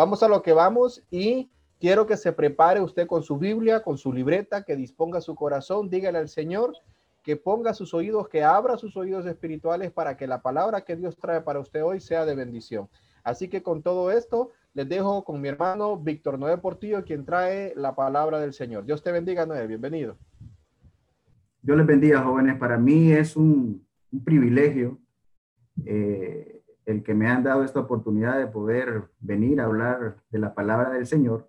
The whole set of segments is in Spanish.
Vamos a lo que vamos y quiero que se prepare usted con su Biblia, con su libreta, que disponga su corazón, dígale al Señor que ponga sus oídos, que abra sus oídos espirituales para que la palabra que Dios trae para usted hoy sea de bendición. Así que con todo esto, les dejo con mi hermano Víctor Noé Portillo, quien trae la palabra del Señor. Dios te bendiga, Noé. Bienvenido. Dios les bendiga, jóvenes. Para mí es un, privilegio eh, el que me han dado esta oportunidad de poder venir a hablar de la palabra del Señor.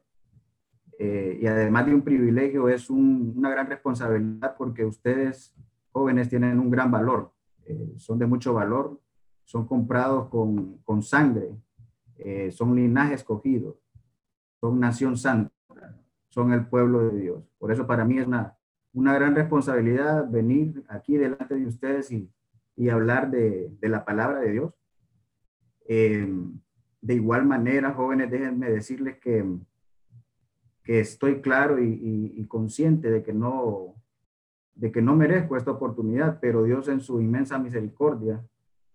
Eh, y además de un privilegio, es una gran responsabilidad porque ustedes, jóvenes, tienen un gran valor. Eh, son de mucho valor, son comprados con, sangre, eh, son linaje escogido, son nación santa, son el pueblo de Dios. Por eso para mí es una, una gran responsabilidad venir aquí delante de ustedes y, y hablar de, de, la palabra de Dios. Eh, de igual manera, jóvenes, déjenme decirles que, que estoy claro y, consciente de que no de que no merezco esta oportunidad, pero Dios en su inmensa misericordia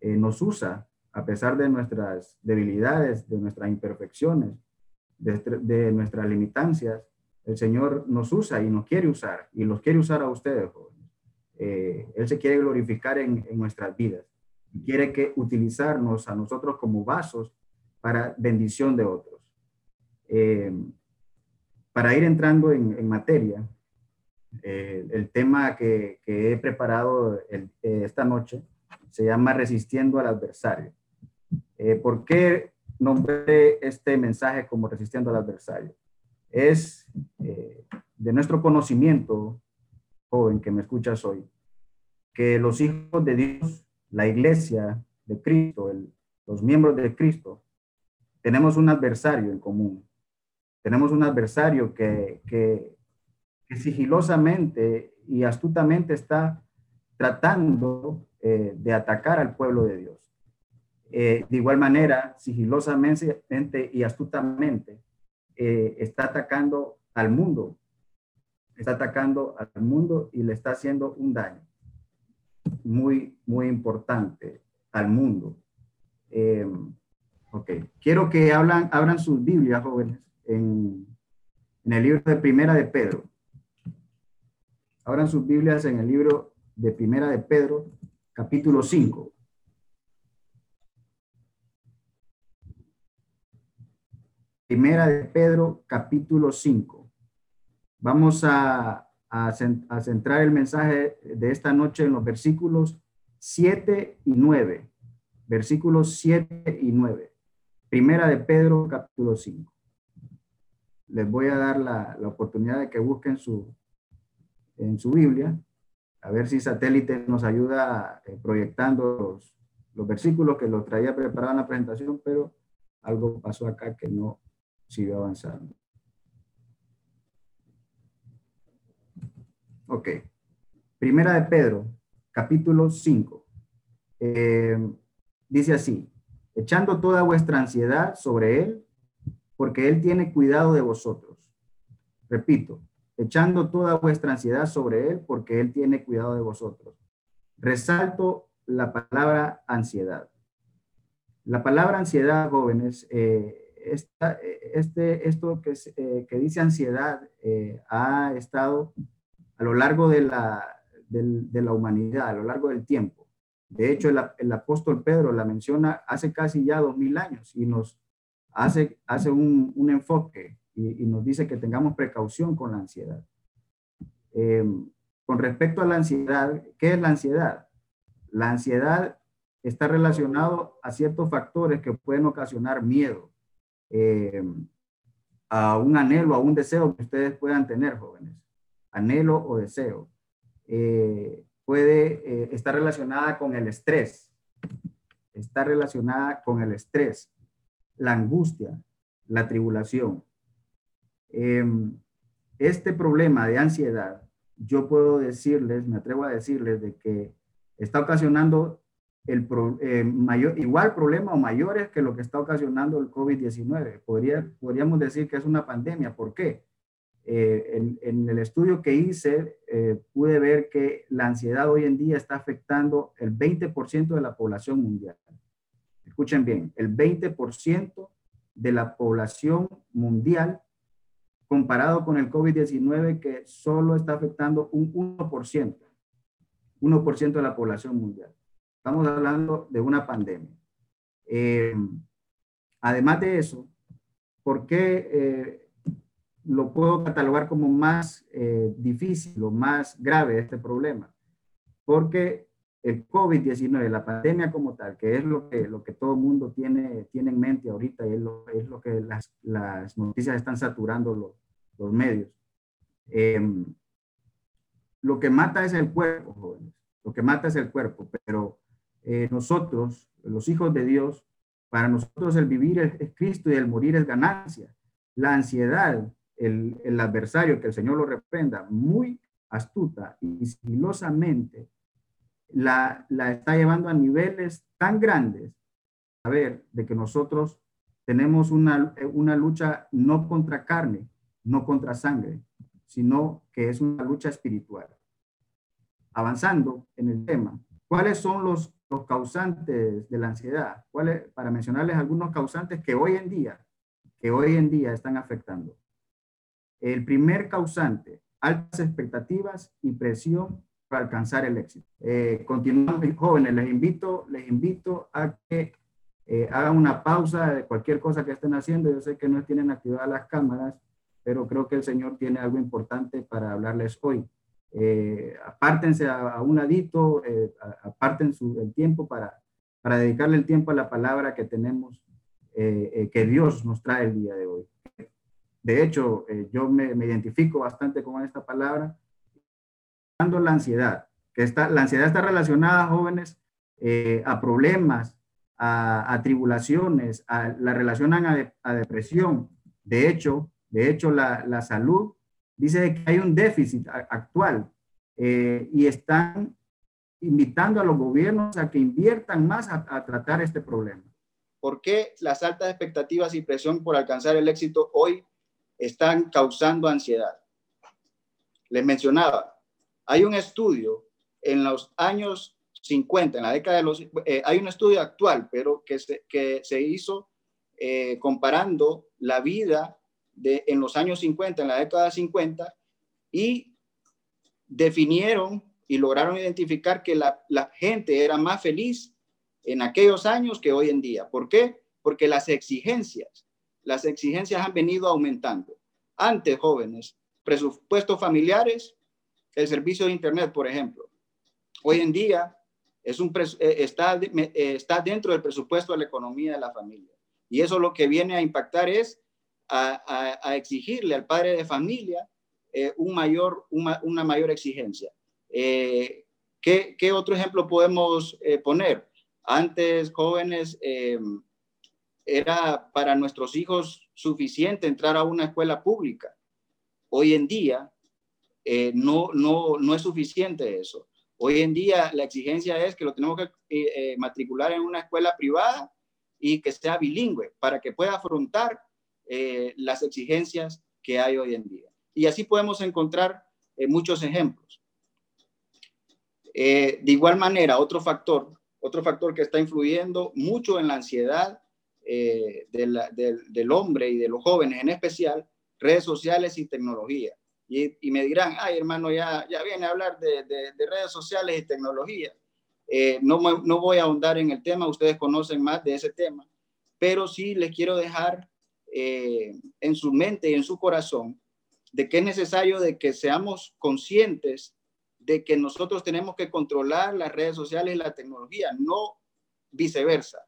eh, nos usa a pesar de nuestras debilidades, de nuestras imperfecciones, de, nuestras limitancias, el Señor nos usa y nos quiere usar y los quiere usar a ustedes, eh, él se quiere glorificar en, nuestras vidas y quiere que utilizarnos a nosotros como vasos para bendición de otros. Eh, para ir entrando en, materia, eh, el tema que, he preparado esta noche se llama Resistiendo al adversario. Eh, ¿Por qué nombré este mensaje como resistiendo al adversario? Es eh, de nuestro conocimiento, joven que me escuchas hoy, que los hijos de Dios, la iglesia de Cristo, los miembros de Cristo, tenemos un adversario en común. Tenemos un adversario que, sigilosamente y astutamente está tratando eh, de atacar al pueblo de Dios. Eh, de igual manera, sigilosamente y astutamente, eh, está atacando al mundo, está atacando al mundo y le está haciendo un daño muy, muy importante al mundo. Em, ok, quiero que hablan, abran sus Biblias, jóvenes, en, en el libro de Primera de Pedro. Abran sus Biblias en el libro de Primera de Pedro, capítulo 5. Primera de Pedro, capítulo 5. Vamos a, a, centrar el mensaje de esta noche en los versículos 7 y 9. Versículos 7 y 9. Primera de Pedro, capítulo 5. Les voy a dar la, la oportunidad de que busquen su, en su Biblia, a ver si satélite nos ayuda eh, proyectando los, los versículos que los traía preparado en la presentación, pero algo pasó acá que no, sigue avanzando. Ok. Primera de Pedro, capítulo 5. Eh, dice así, echando toda vuestra ansiedad sobre Él, porque Él tiene cuidado de vosotros. Repito, echando toda vuestra ansiedad sobre Él, porque Él tiene cuidado de vosotros. Resalto la palabra ansiedad. La palabra ansiedad, jóvenes, eh, esta, este, esto que, eh, dice ansiedad eh, ha estado a lo largo de la, de, la humanidad, a lo largo del tiempo. De hecho, el, apóstol Pedro la menciona hace casi ya dos mil años y nos hace, hace un, un enfoque y, nos dice que tengamos precaución con la ansiedad. Em, con respecto a la ansiedad, ¿qué es la ansiedad? La ansiedad está relacionado a ciertos factores que pueden ocasionar miedo, eh, a un anhelo, a un deseo que ustedes puedan tener, jóvenes. Anhelo o deseo. Eh, puede eh, estar relacionada con el estrés. Está relacionada con el estrés, la angustia, la tribulación. Em, este problema de ansiedad, yo puedo decirles, me atrevo a decirles de que está ocasionando el eh, mayor, igual problema o mayores que lo que está ocasionando el COVID-19. Podría, podríamos decir que es una pandemia. ¿Por qué? Eh, en, el estudio que hice, eh, pude ver que la ansiedad hoy en día está afectando el 20% de la población mundial. Escuchen bien, el 20% de la población mundial comparado con el COVID-19 que solo está afectando un 1%, 1% de la población mundial. Estamos hablando de una pandemia. Eh, además de eso, ¿por qué eh, lo puedo catalogar como más eh, difícil o más grave este problema? Porque el COVID-19, la pandemia como tal, que es lo que, lo que todo el mundo tiene, tiene en mente ahorita y es lo, es lo que las, las, noticias están saturando los, los medios. lo que mata es el cuerpo, jóvenes. Lo que mata es el cuerpo, pero eh, nosotros, los hijos de Dios, para nosotros el vivir es, Cristo y el morir es ganancia. La ansiedad, el, el, adversario, que el Señor lo reprenda, muy astuta y sigilosamente, la, la está llevando a niveles tan grandes, a ver, de que nosotros tenemos una, una lucha no contra carne, no contra sangre, sino que es una lucha espiritual. Avanzando en el tema, ¿cuáles son los los causantes de la ansiedad, ¿cuáles? para mencionarles algunos causantes que hoy en día, que hoy en día están afectando. El primer causante, altas expectativas y presión para alcanzar el éxito. Eh, continuamos, jóvenes, les invito, les invito a que eh, hagan una pausa de cualquier cosa que estén haciendo. Yo sé que no tienen activadas las cámaras, pero creo que el Señor tiene algo importante para hablarles hoy eh, apártense a, un ladito, eh, aparten su, el tiempo para, para dedicarle el tiempo a la palabra que tenemos, eh, eh, que Dios nos trae el día de hoy. De hecho, yo me, me, identifico bastante con esta palabra, la ansiedad, que está, la ansiedad está relacionada, jóvenes, a problemas, a, a tribulaciones, a, la relacionan a, a, depresión. De hecho, de hecho, la, la salud dice que hay un déficit actual eh, y están invitando a los gobiernos a que inviertan más a, tratar este problema. ¿Por qué las altas expectativas y presión por alcanzar el éxito hoy están causando ansiedad? Les mencionaba, hay un estudio en los años 50, en la década de los... Eh, hay un estudio actual, pero que se, que se hizo eh, comparando la vida en los años 50, en la década 50, y definieron y lograron identificar que la, gente era más feliz en aquellos años que hoy en día. ¿Por qué? Porque las exigencias, las exigencias han venido aumentando. Antes, jóvenes, presupuestos familiares, el servicio de Internet, por ejemplo. Hoy en día es un eh, está, eh, está dentro del presupuesto de la economía de la familia. Y eso lo que viene a impactar es a, exigirle al padre de familia eh, una, mayor exigencia. Eh, ¿qué, otro ejemplo podemos poner? Antes, jóvenes, era para nuestros hijos suficiente entrar a una escuela pública. Hoy en día, no, no, no es suficiente eso. Hoy en día la exigencia es que lo tenemos que matricular en una escuela privada y que sea bilingüe para que pueda afrontar eh, las exigencias que hay hoy en día. Y así podemos encontrar eh, muchos ejemplos. Eh, de igual manera, otro factor, otro factor que está influyendo mucho en la ansiedad del hombre y de los jóvenes en especial, redes sociales y tecnología. Y, me dirán, ay hermano, ya, ya viene a hablar de, redes sociales y tecnología. no, no voy a ahondar en el tema, ustedes conocen más de ese tema, pero sí les quiero dejar eh, en su mente y en su corazón de que es necesario de que seamos conscientes de que nosotros tenemos que controlar las redes sociales y la tecnología, no viceversa.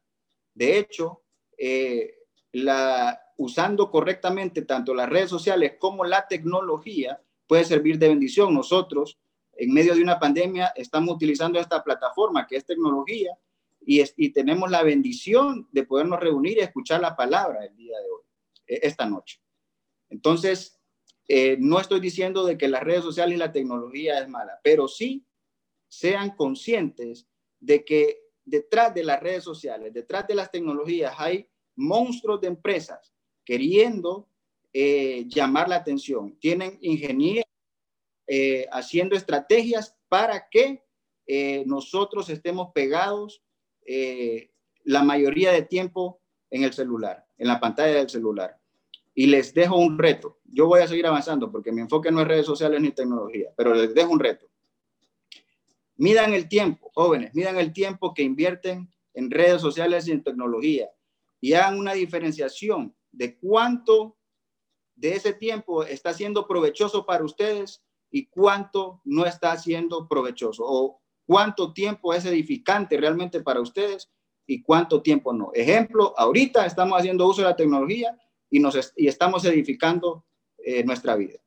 De hecho, eh, la, usando correctamente tanto las redes sociales como la tecnología puede servir de bendición. Nosotros, en medio de una pandemia, estamos utilizando esta plataforma que es tecnología y, y tenemos la bendición de podernos reunir y escuchar la palabra el día de hoy. E, esta noche. Entonces, eh, no estoy diciendo de que las redes sociales y la tecnología es mala, pero sí sean conscientes de que detrás de las redes sociales, detrás de las tecnologías, hay monstruos de empresas queriendo eh, llamar la atención. Tienen ingenieros eh, haciendo estrategias para que nosotros estemos pegados la mayoría de tiempo en el celular, en la pantalla del celular. Y les dejo un reto. Yo voy a seguir avanzando porque mi enfoque no es redes sociales ni tecnología, pero les dejo un reto. Midan el tiempo, jóvenes, midan el tiempo que invierten en redes sociales y en tecnología y hagan una diferenciación de cuánto de ese tiempo está siendo provechoso para ustedes y cuánto no está siendo provechoso o cuánto tiempo es edificante realmente para ustedes y cuánto tiempo no. Ejemplo, ahorita estamos haciendo uso de la tecnología y, nos y estamos edificando eh, nuestra vida.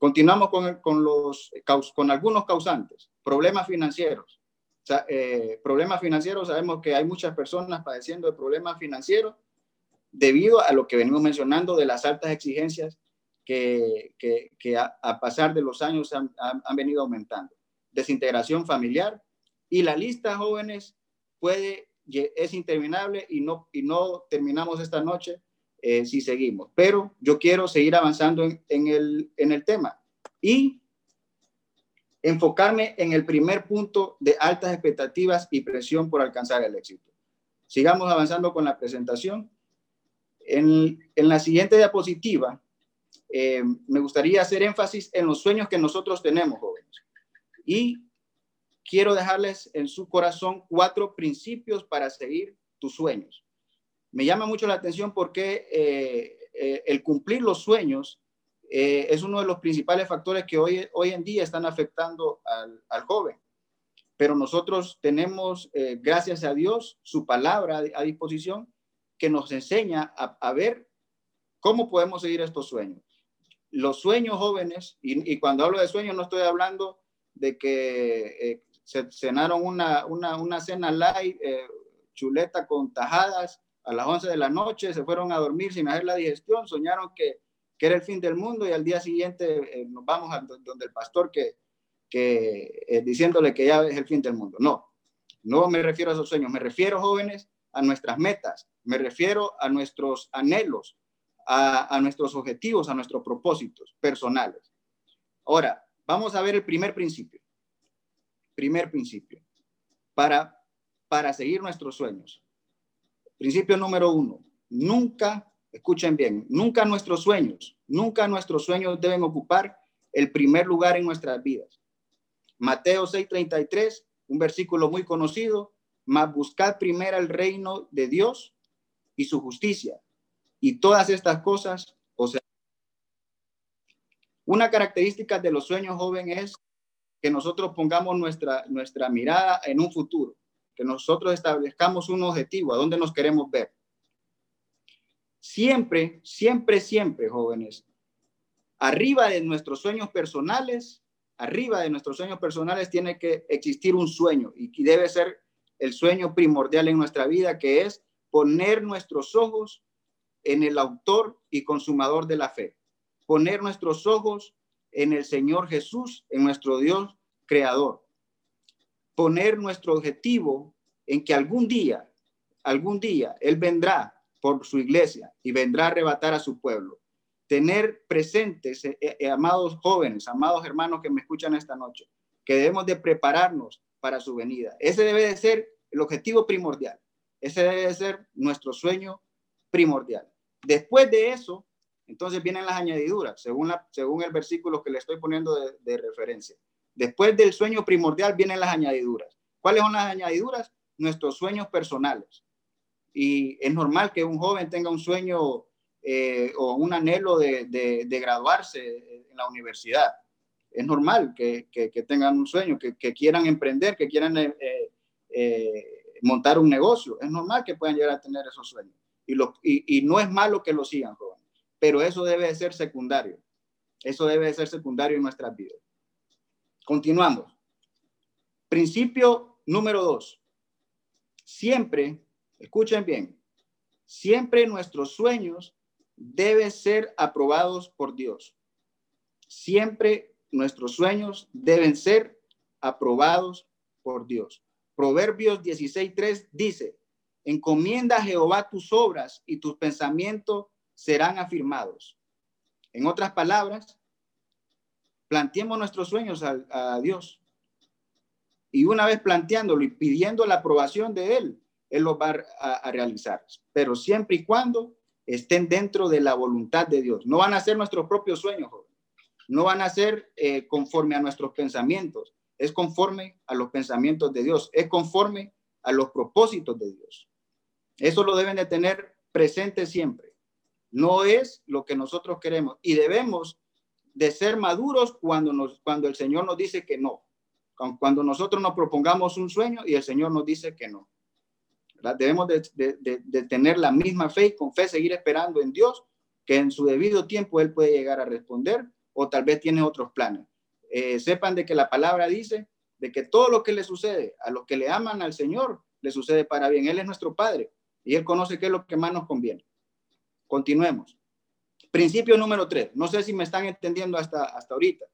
Continuamos con, con, algunos causantes, problemas financieros. Eh, problemas financieros, sabemos que hay muchas personas padeciendo de problemas financieros debido a lo que venimos mencionando de las altas exigencias que, que, a, pasar de los años han, han, venido aumentando. Desintegración familiar y la lista, jóvenes, puede, es interminable y no, y no terminamos esta noche eh, si seguimos. Pero yo quiero seguir avanzando en, en, el, en el tema y enfocarme en el primer punto de altas expectativas y presión por alcanzar el éxito. Sigamos avanzando con la presentación. En, la siguiente diapositiva, eh, me gustaría hacer énfasis en los sueños que nosotros tenemos, jóvenes. Y quiero dejarles en su corazón cuatro principios para seguir tus sueños. Me llama mucho la atención porque eh, eh, el cumplir los sueños es uno de los principales factores que hoy, hoy en día están afectando al, al joven. Pero nosotros tenemos, gracias a Dios, su palabra a disposición que nos enseña a, ver cómo podemos seguir estos sueños. Los sueños jóvenes, y, cuando hablo de sueños no estoy hablando de que eh, se cenaron una, una, una cena light, eh, chuleta con tajadas a las 11 de la noche, se fueron a dormir sin hacer la digestión, soñaron que, que era el fin del mundo y al día siguiente eh, nos vamos a donde el pastor que, que diciéndole que ya es el fin del mundo. No, no me refiero a esos sueños, me refiero jóvenes a nuestras metas, me refiero a nuestros anhelos, a, nuestros objetivos, a nuestros propósitos personales. Ahora, vamos a ver el primer principio. Primer principio. Para, para seguir nuestros sueños. Principio número uno. Nunca, escuchen bien, nunca nuestros sueños, nunca nuestros sueños deben ocupar el primer lugar en nuestras vidas. Mateo 6:33, un versículo muy conocido, mas buscad primero el reino de Dios y su justicia. Y todas estas cosas, o sea, una característica de los sueños jóvenes es que nosotros pongamos nuestra, nuestra mirada en un futuro, que nosotros establezcamos un objetivo, a dónde nos queremos ver. Siempre, siempre, siempre, jóvenes, arriba de nuestros sueños personales, arriba de nuestros sueños personales tiene que existir un sueño y debe ser el sueño primordial en nuestra vida, que es poner nuestros ojos en el autor y consumador de la fe, poner nuestros ojos en el Señor Jesús, en nuestro Dios creador, poner nuestro objetivo en que algún día, algún día Él vendrá por su iglesia y vendrá a arrebatar a su pueblo. Tener presentes, eh, eh, amados jóvenes, amados hermanos que me escuchan esta noche, que debemos de prepararnos para su venida. Ese debe de ser el objetivo primordial. Ese debe ser nuestro sueño primordial. Después de eso, entonces vienen las añadiduras, según, la, según el versículo que le estoy poniendo de, referencia. Después del sueño primordial vienen las añadiduras. ¿Cuáles son las añadiduras? Nuestros sueños personales. Y es normal que un joven tenga un sueño eh, o un anhelo de, graduarse en la universidad es normal que, tengan un sueño, que, quieran emprender, que quieran eh, eh, montar un negocio. Es normal que puedan llegar a tener esos sueños. Y, no es malo que lo sigan, jóvenes, pero eso debe de ser secundario. Eso debe de ser secundario en nuestras vidas. Continuamos. Principio número dos. Siempre, escuchen bien, siempre nuestros sueños deben ser aprobados por Dios. Siempre nuestros sueños deben ser aprobados por Dios. Proverbios 16.3 dice, encomienda a Jehová tus obras y tus pensamientos serán afirmados. En otras palabras, planteemos nuestros sueños a, a Dios. Y una vez planteándolo y pidiendo la aprobación de Él, Él los va a, realizar, pero siempre y cuando estén dentro de la voluntad de Dios. No van a ser nuestros propios sueños, no van a ser eh, conforme a nuestros pensamientos, es conforme a los pensamientos de Dios, es conforme a los propósitos de Dios. Eso lo deben de tener presente siempre. No es lo que nosotros queremos y debemos de ser maduros cuando, nos, cuando el Señor nos dice que no, cuando nosotros nos propongamos un sueño y el Señor nos dice que no. Debemos de, tener la misma fe y con fe seguir esperando en Dios, que en su debido tiempo Él puede llegar a responder o tal vez tiene otros planes. Eh, sepan de que la palabra dice de que todo lo que le sucede a los que le aman al Señor, le sucede para bien. Él es nuestro Padre y Él conoce qué es lo que más nos conviene. Continuemos. Principio número tres. No sé si me están entendiendo hasta, hasta ahorita.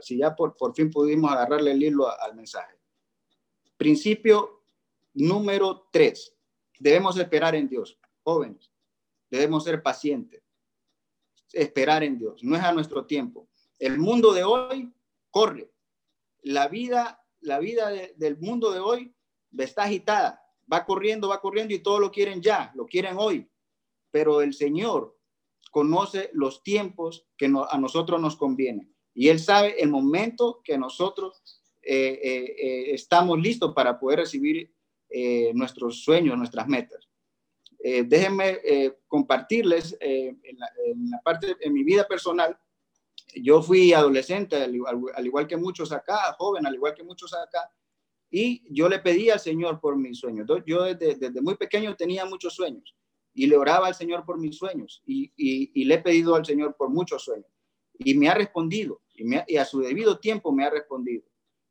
Si ya por, por fin pudimos agarrarle el hilo al mensaje. Principio número tres. Debemos esperar en Dios. Jóvenes, debemos ser pacientes. Esperar en Dios. No es a nuestro tiempo. El mundo de hoy corre. La vida, la vida del mundo de hoy está agitada. Va corriendo, va corriendo y todo lo quieren ya, lo quieren hoy. Pero el Señor conoce los tiempos que a nosotros nos convienen y Él sabe el momento que nosotros eh, eh, eh, estamos listos para poder recibir nuestros sueños, nuestras metas. déjenme compartirles en la, parte en mi vida personal. Yo fui adolescente, al, igual que muchos acá, joven, al igual que muchos acá, y yo le pedí al Señor por mis sueños. Yo desde muy pequeño tenía muchos sueños y le oraba al Señor por mis sueños y, le he pedido al Señor por muchos sueños y me ha respondido y, a su debido tiempo me ha respondido.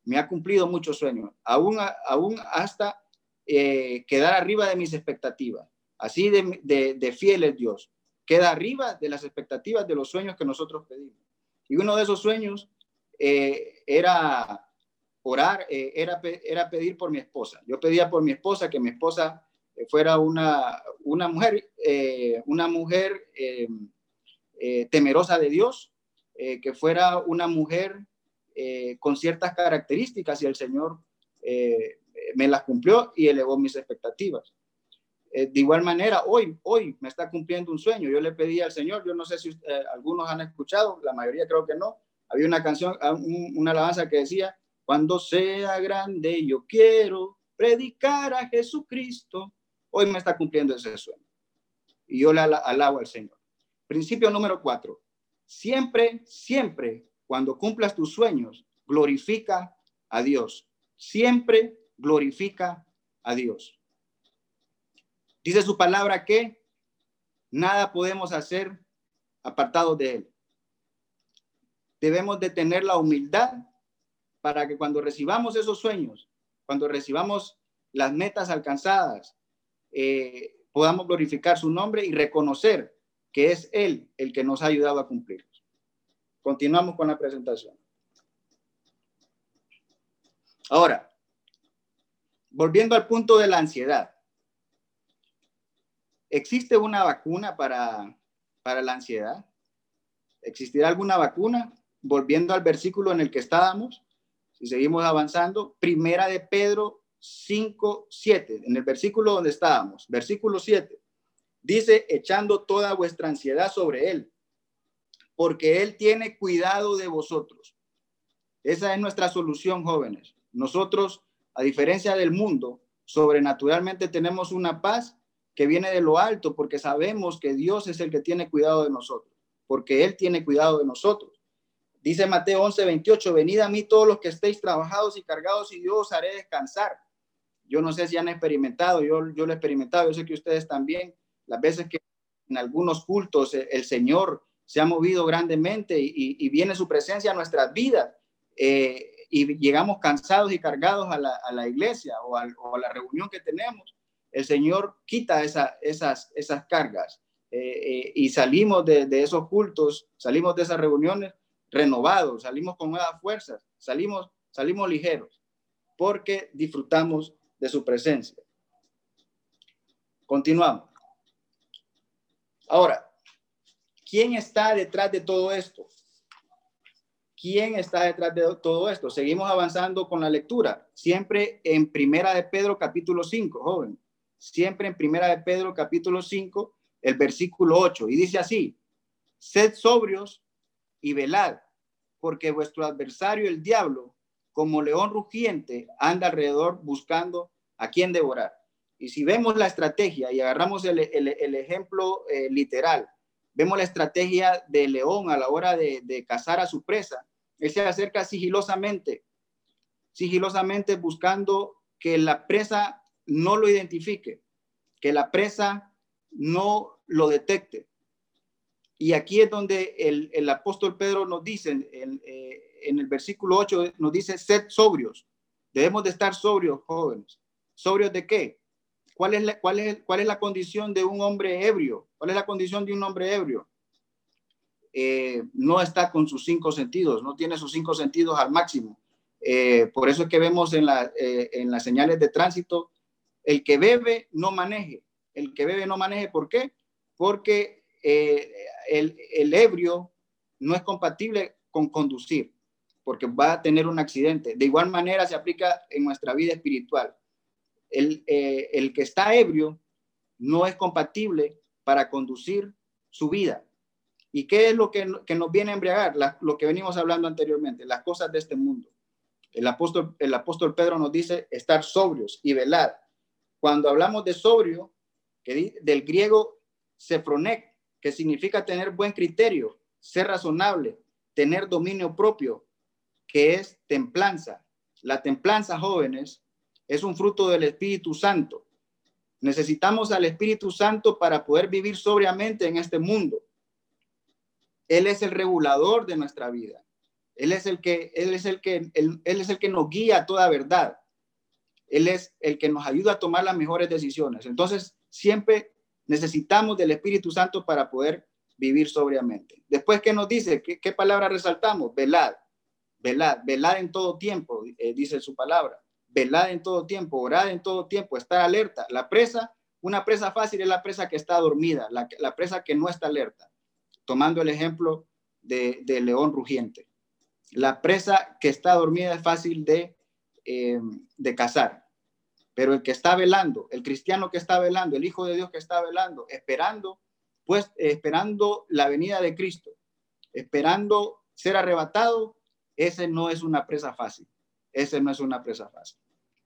Me ha cumplido muchos sueños, aún hasta eh, quedar arriba de mis expectativas. Así de, de, fiel es Dios. Queda arriba de las expectativas de los sueños que nosotros pedimos. Y uno de esos sueños eh, era orar, eh, era, era pedir por mi esposa. Yo pedía por mi esposa que mi esposa fuera una, una mujer, eh, una mujer eh, eh, temerosa de Dios, que fuera una mujer con ciertas características y el Señor me las cumplió y elevó mis expectativas. de igual manera, hoy, hoy me está cumpliendo un sueño. Yo le pedí al Señor, yo no sé si algunos han escuchado, la mayoría creo que no. Había una canción, ah, una alabanza que decía, cuando sea grande yo quiero predicar a Jesucristo Hoy me está cumpliendo ese sueño. Y yo le alabo al Señor. Principio número cuatro. Siempre, siempre, cuando cumplas tus sueños, glorifica a Dios. Siempre glorifica a Dios. Dice su palabra que nada podemos hacer apartados de Él. Debemos de tener la humildad para que cuando recibamos esos sueños, cuando recibamos las metas alcanzadas, eh, podamos glorificar su nombre y reconocer que es Él el que nos ha ayudado a cumplir. Continuamos con la presentación. Ahora, volviendo al punto de la ansiedad. ¿Existe una vacuna para, para la ansiedad? ¿Existirá alguna vacuna? Volviendo al versículo en el que estábamos, si seguimos avanzando, primera de Pedro 5, 7, en el versículo donde estábamos, versículo 7, dice, echando toda vuestra ansiedad sobre Él, porque Él tiene cuidado de vosotros. Esa es nuestra solución, jóvenes. Nosotros, a diferencia del mundo, sobrenaturalmente tenemos una paz que viene de lo alto, porque sabemos que Dios es el que tiene cuidado de nosotros, porque Él tiene cuidado de nosotros. Dice Mateo 11, 28, venid a mí todos los que estéis trabajados y cargados y yo os haré descansar. Yo no sé si han experimentado, yo, yo lo he experimentado, yo sé que ustedes también, las veces que en algunos cultos el, Señor se ha movido grandemente y, viene su presencia a nuestras vidas eh, y llegamos cansados y cargados a la, iglesia o a, la reunión que tenemos, el Señor quita esa, esas, esas cargas eh, eh, y salimos de, de, esos cultos, salimos de esas reuniones renovados, salimos con nuevas fuerzas, salimos, salimos ligeros porque disfrutamos de su presencia. Continuamos. Ahora, ¿quién está detrás de todo esto? ¿Quién está detrás de todo esto? Seguimos avanzando con la lectura, siempre en Primera de Pedro capítulo 5, joven, siempre en Primera de Pedro capítulo 5, el versículo 8, y dice así, sed sobrios y velad, porque vuestro adversario el diablo, como león rugiente, anda alrededor buscando a quien devorar. Y si vemos la estrategia y agarramos el, ejemplo eh, literal, vemos la estrategia de león a la hora de, de cazar a su presa, él se acerca sigilosamente, sigilosamente buscando que la presa no lo identifique, que la presa no lo detecte. Y aquí es donde el, apóstol Pedro nos dice, en, eh, en, el versículo 8, nos dice, sed sobrios. Debemos de estar sobrios, jóvenes. ¿Sobrios de qué? ¿Cuál es, la, cuál, es, ¿Cuál es la condición de un hombre ebrio? ¿Cuál es la condición de un hombre ebrio? Eh, no está con sus cinco sentidos, no tiene sus cinco sentidos al máximo. Eh, por eso es que vemos eh, en las señales de tránsito, el que bebe no maneje, el que bebe no maneje, ¿por qué? Porque el, el ebrio no es compatible con conducir, porque va a tener un accidente. De igual manera se aplica en nuestra vida espiritual. El, el que está ebrio no es compatible para conducir su vida. ¿Y qué es lo que, nos viene a embriagar? lo que venimos hablando anteriormente, las cosas de este mundo. El apóstol, el apóstol Pedro nos dice estar sobrios y velar. Cuando hablamos de sobrio, que del griego sefronek, que significa tener buen criterio, ser razonable, tener dominio propio, que es templanza. La templanza, jóvenes, es un fruto del Espíritu Santo. Necesitamos al Espíritu Santo para poder vivir sobriamente en este mundo. Él es el regulador de nuestra vida. Él es el que, él es el que, él, es el que nos guía a toda verdad. Él es el que nos ayuda a tomar las mejores decisiones. Entonces, siempre necesitamos del Espíritu Santo para poder vivir sobriamente. Después, ¿qué nos dice? ¿Qué, palabra resaltamos? Velad, velad, velad en todo tiempo, eh, dice su palabra. Velad en todo tiempo, orad en todo tiempo, estar alerta. La presa, una presa fácil es la presa que está dormida, la, presa que no está alerta tomando el ejemplo de, león rugiente. La presa que está dormida es fácil de, eh, de cazar, pero el que está velando, el cristiano que está velando, el Hijo de Dios que está velando, esperando, pues esperando la venida de Cristo, esperando ser arrebatado, ese no es una presa fácil. Ese no es una presa fácil.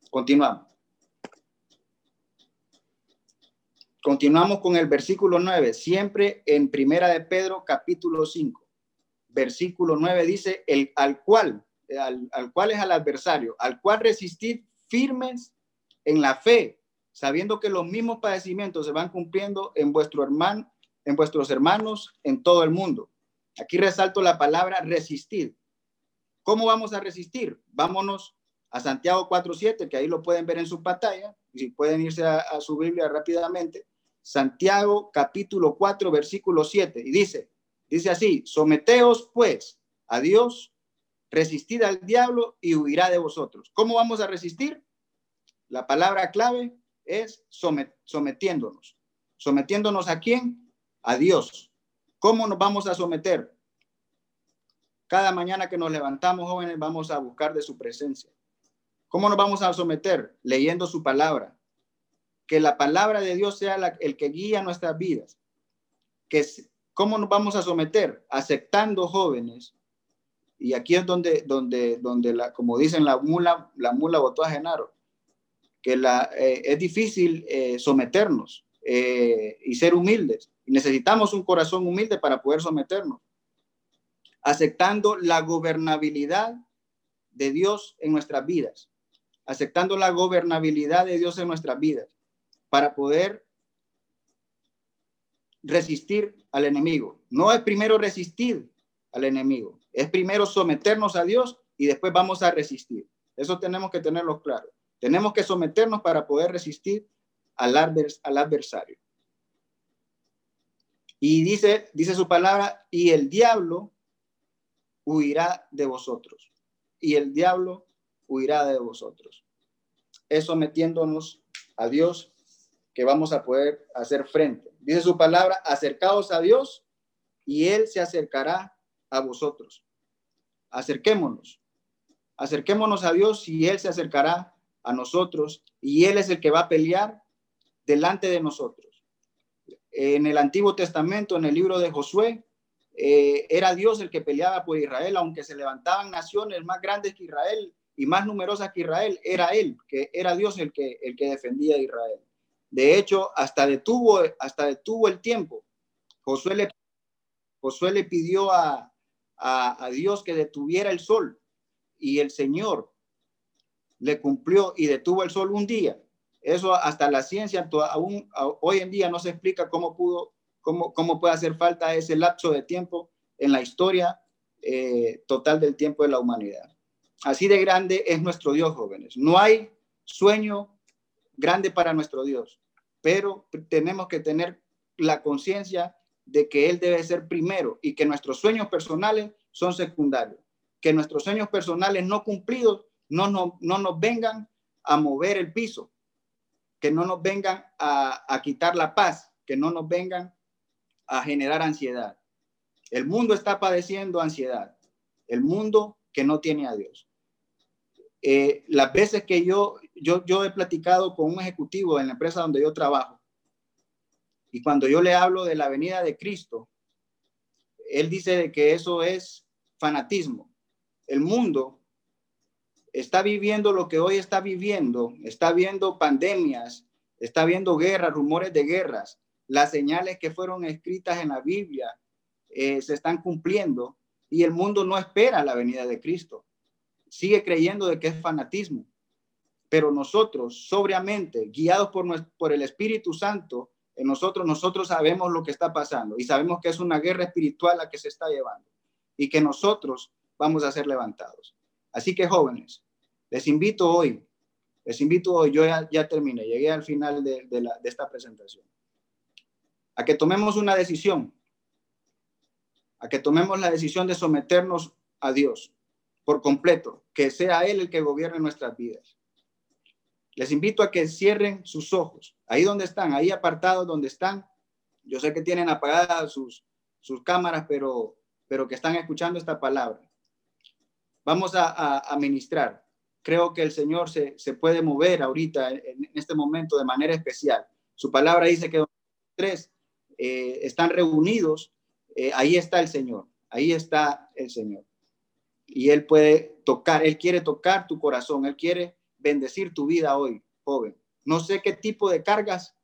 Continuamos. Continuamos con el versículo 9, siempre en Primera de Pedro capítulo 5. Versículo 9 dice, el, al cual, al, cual es al adversario, al cual resistid firmes en la fe, sabiendo que los mismos padecimientos se van cumpliendo en vuestro hermano, en vuestros hermanos en todo el mundo. Aquí resalto la palabra resistir. ¿Cómo vamos a resistir? Vámonos a Santiago 4.7, que ahí lo pueden ver en su pantalla, y si pueden irse a, su Biblia rápidamente. Santiago capítulo 4, versículo 7, y dice, dice así, someteos pues a Dios, resistid al diablo y huirá de vosotros. ¿Cómo vamos a resistir? La palabra clave es sometiéndonos. ¿Sometiéndonos a quién? A Dios. ¿Cómo nos vamos a someter? Cada mañana que nos levantamos, jóvenes, vamos a buscar de su presencia. ¿Cómo nos vamos a someter? Leyendo su palabra, que la palabra de Dios sea el que guía nuestras vidas. Que, ¿Cómo nos vamos a someter? Aceptando jóvenes. Y aquí es donde, donde, donde la, como dicen, la mula, la mula votó a Genaro, que la, eh, es difícil eh, someternos eh, y ser humildes. necesitamos un corazón humilde para poder someternos. Aceptando la gobernabilidad de Dios en nuestras vidas. Aceptando la gobernabilidad de Dios en nuestras vidas para poder resistir al enemigo. No es primero resistir al enemigo, es primero someternos a Dios y después vamos a resistir. Eso tenemos que tenerlo claro. Tenemos que someternos para poder resistir al, al adversario. Y dice, dice su palabra, y el diablo huirá de vosotros. Y el diablo huirá de vosotros. Es sometiéndonos a Dios que vamos a poder hacer frente. Dice su palabra, acercaos a Dios y Él se acercará a vosotros. acerquémonos. Acerquémonos a Dios y Él se acercará a nosotros y Él es el que va a pelear delante de nosotros. En el Antiguo Testamento, en el libro de Josué, eh, era Dios el que peleaba por Israel, aunque se levantaban naciones más grandes que Israel y más numerosas que Israel, era Él, que era Dios el que, el que defendía a Israel. De hecho, hasta detuvo, hasta detuvo el tiempo. Josué le, Josué le pidió a, a, Dios que detuviera el sol y el Señor le cumplió y detuvo el sol un día. Eso hasta la ciencia aún hoy en día no se explica cómo pudo, cómo, cómo puede hacer falta ese lapso de tiempo en la historia eh, total del tiempo de la humanidad. Así de grande es nuestro Dios, jóvenes. No hay sueño grande para nuestro Dios, pero tenemos que tener la conciencia de que Él debe ser primero y que nuestros sueños personales son secundarios, que nuestros sueños personales no cumplidos no, no, no nos vengan a mover el piso, que no nos vengan a, a quitar la paz, que no nos vengan a generar ansiedad. El mundo está padeciendo ansiedad, el mundo que no tiene a Dios. Eh, las veces que yo, yo, he platicado con un ejecutivo en la empresa donde yo trabajo, y cuando yo le hablo de la venida de Cristo, él dice que eso es fanatismo. El mundo está viviendo lo que hoy está viviendo, está viendo pandemias, está viendo guerras, rumores de guerras, las señales que fueron escritas en la Biblia eh, se están cumpliendo y el mundo no espera la venida de Cristo. Sigue creyendo de que es fanatismo. Pero nosotros, sobriamente, guiados por, por el Espíritu Santo, en nosotros, nosotros sabemos lo que está pasando y sabemos que es una guerra espiritual la que se está llevando y que nosotros vamos a ser levantados. Así que jóvenes, les invito hoy, les invito hoy, yo ya, terminé, llegué al final de, de esta presentación, a que tomemos una decisión, a que tomemos la decisión de someternos a Dios por completo, que sea Él el que gobierne nuestras vidas. Les invito a que cierren sus ojos, ahí donde están, ahí apartados donde están. Yo sé que tienen apagadas sus, sus cámaras, pero, pero que están escuchando esta palabra. Vamos a, a, ministrar. Creo que el Señor se, se puede mover ahorita, en, este momento, de manera especial. Su palabra dice que tres eh, están reunidos, eh, ahí está el Señor, ahí está el Señor. Y Él puede tocar, Él quiere tocar tu corazón, Él quiere bendecir tu vida hoy, joven. No sé qué tipo de cargas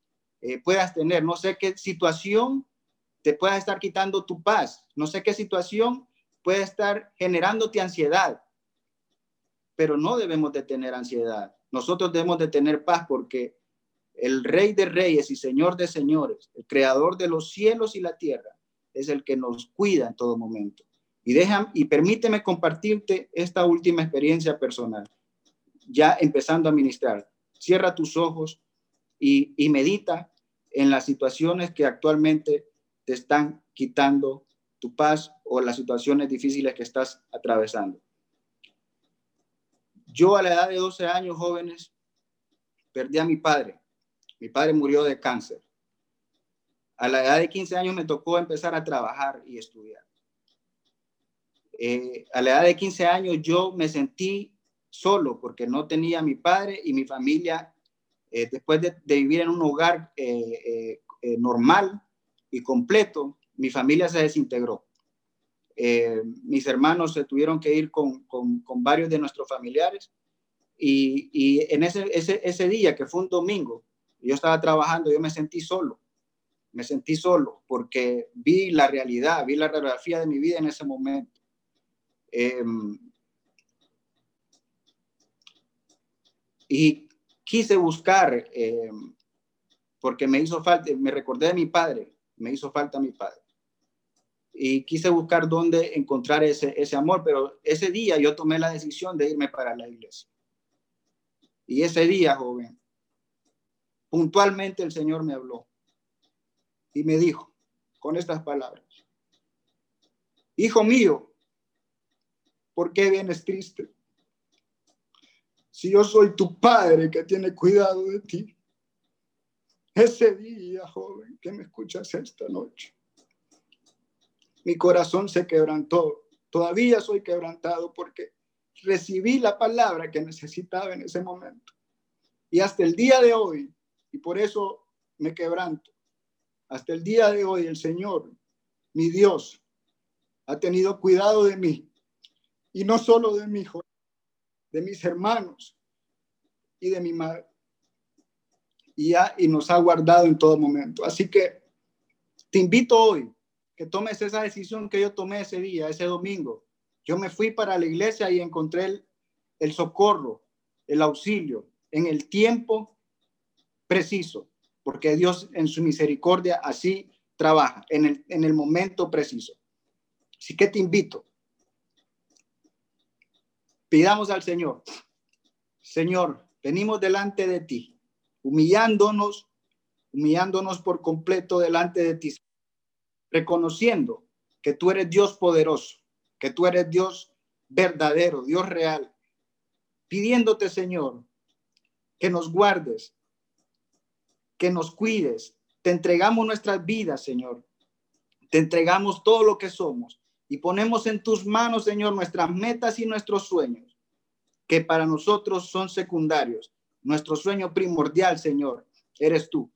eh, puedas tener, no sé qué situación te pueda estar quitando tu paz, no sé qué situación puede estar generándote ansiedad, pero no debemos de tener ansiedad. Nosotros debemos de tener paz porque el Rey de Reyes y Señor de Señores, el Creador de los cielos y la tierra, es el que nos cuida en todo momento. Y deja, y permíteme compartirte esta última experiencia personal ya empezando a ministrar. Cierra tus ojos y, y medita en las situaciones que actualmente te están quitando tu paz o las situaciones difíciles que estás atravesando. Yo a la edad de 12 años, jóvenes, perdí a mi padre. Mi padre murió de cáncer. A la edad de 15 años me tocó empezar a trabajar y estudiar. Eh, a la edad de 15 años yo me sentí solo porque no tenía a mi padre y mi familia, eh, después de, vivir en un hogar eh, normal y completo, mi familia se desintegró. mis hermanos se tuvieron que ir con, varios de nuestros familiares y, en ese, día, que fue un domingo, yo estaba trabajando, yo me sentí solo, me sentí solo porque vi la realidad, vi la radiografía de mi vida en ese momento. Em, Y quise buscar, eh, porque me hizo falta, me recordé de mi padre, me hizo falta mi padre. Y quise buscar dónde encontrar ese, ese amor, pero ese día yo tomé la decisión de irme para la iglesia. Y ese día, joven, puntualmente el Señor me habló y me dijo con estas palabras, Hijo mío, ¿por qué vienes triste? si yo soy tu padre que tiene cuidado de ti, ese día, joven, que me escuchas esta noche, mi corazón se quebrantó Todavía soy quebrantado porque recibí la palabra que necesitaba en ese momento. Y hasta el día de hoy, y por eso me quebranto, hasta el día de hoy el Señor, mi Dios, ha tenido cuidado de mí. Y no solo de mi hijo, de mis hermanos y de mi madre. Y, y nos ha guardado en todo momento. Así que te invito hoy que tomes esa decisión que yo tomé ese día, ese domingo. Yo me fui para la iglesia y encontré el, el socorro, el auxilio en el tiempo preciso, porque Dios en su misericordia así trabaja, en el, en el momento preciso. Así que te invito. Pidamos al Señor, Señor, venimos delante de ti, humillándonos, humillándonos por completo delante de ti, reconociendo que tú eres Dios poderoso, que tú eres Dios verdadero, Dios real, pidiéndote, Señor, que nos guardes, que nos cuides. Te entregamos nuestras vidas, Señor. Te entregamos todo lo que somos y ponemos en tus manos, Señor, nuestras metas y nuestros sueños, que para nosotros son secundarios. Nuestro sueño primordial, Señor, eres tú.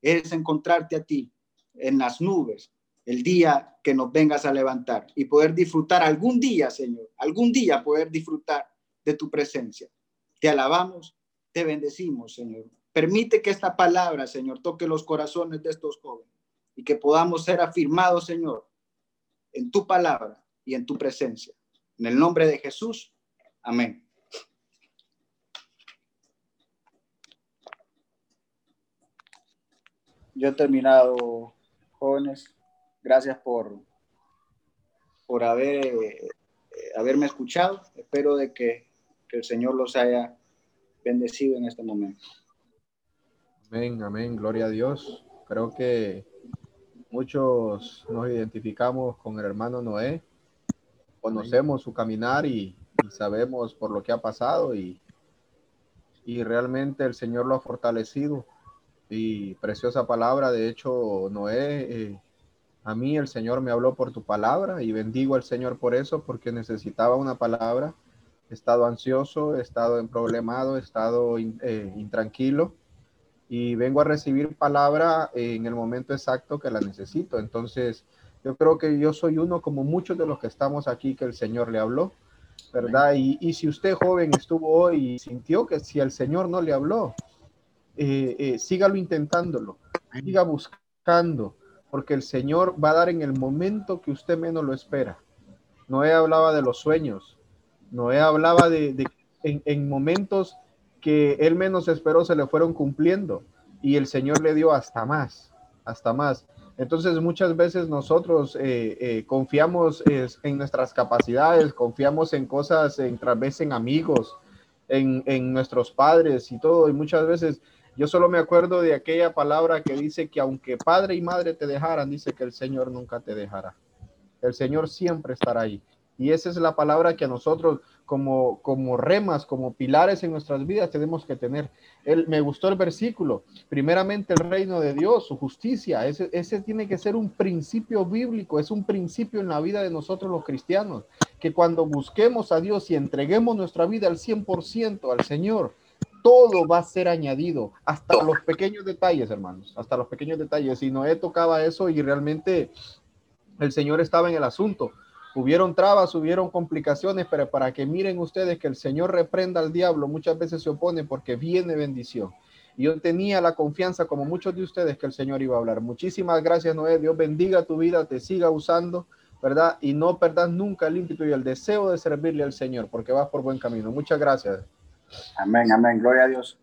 Es encontrarte a ti en las nubes el día que nos vengas a levantar y poder disfrutar algún día, Señor, algún día poder disfrutar de tu presencia. Te alabamos, te bendecimos, Señor. Permite que esta palabra, Señor, toque los corazones de estos jóvenes y que podamos ser afirmados, Señor, en tu palabra y en tu presencia. En el nombre de Jesús. Amén. Yo he terminado, jóvenes. Gracias por, por haber, eh, haberme escuchado. Espero de que, que el Señor los haya bendecido en este momento. Amén, amén, gloria a Dios. Creo que muchos nos identificamos con el hermano Noé, conocemos su caminar y, sabemos por lo que ha pasado y, y realmente el Señor lo ha fortalecido. Y preciosa palabra, de hecho, Noé, eh, a mí el Señor me habló por tu palabra y bendigo al Señor por eso, porque necesitaba una palabra. He estado ansioso, he estado en problemado, he estado eh, intranquilo y vengo a recibir palabra en el momento exacto que la necesito. Entonces, yo creo que yo soy uno como muchos de los que estamos aquí que el Señor le habló, ¿verdad? Y, y si usted joven estuvo hoy y sintió que si el Señor no le habló, eh, eh, sígalo intentándolo, siga buscando, porque el Señor va a dar en el momento que usted menos lo espera. Noé hablaba de los sueños, Noé hablaba de, de en, en momentos que él menos esperó se le fueron cumpliendo y el Señor le dio hasta más, hasta más. Entonces muchas veces nosotros eh, eh, confiamos en nuestras capacidades, confiamos en cosas, en, tras vez en amigos, en, en, nuestros padres y todo. Y muchas veces yo solo me acuerdo de aquella palabra que dice que aunque padre y madre te dejaran, dice que el Señor nunca te dejará. El Señor siempre estará ahí. Y esa es la palabra que a nosotros como, como remas, como pilares en nuestras vidas tenemos que tener. El, me gustó el versículo. Primeramente el reino de Dios, su justicia. Ese, ese tiene que ser un principio bíblico, es un principio en la vida de nosotros los cristianos. Que cuando busquemos a Dios y entreguemos nuestra vida al 100% al Señor, todo va a ser añadido, hasta los pequeños detalles, hermanos, hasta los pequeños detalles. Y Noé tocaba eso y realmente el Señor estaba en el asunto. Hubieron trabas, hubieron complicaciones, pero para que miren ustedes que el Señor reprenda al diablo, muchas veces se opone porque viene bendición. Yo tenía la confianza, como muchos de ustedes, que el Señor iba a hablar. Muchísimas gracias, Noé. Dios bendiga tu vida, te siga usando, ¿verdad? Y no perdas nunca el ímpetu y el deseo de servirle al Señor, porque vas por buen camino. Muchas gracias. Amén, amén. Gloria a Dios.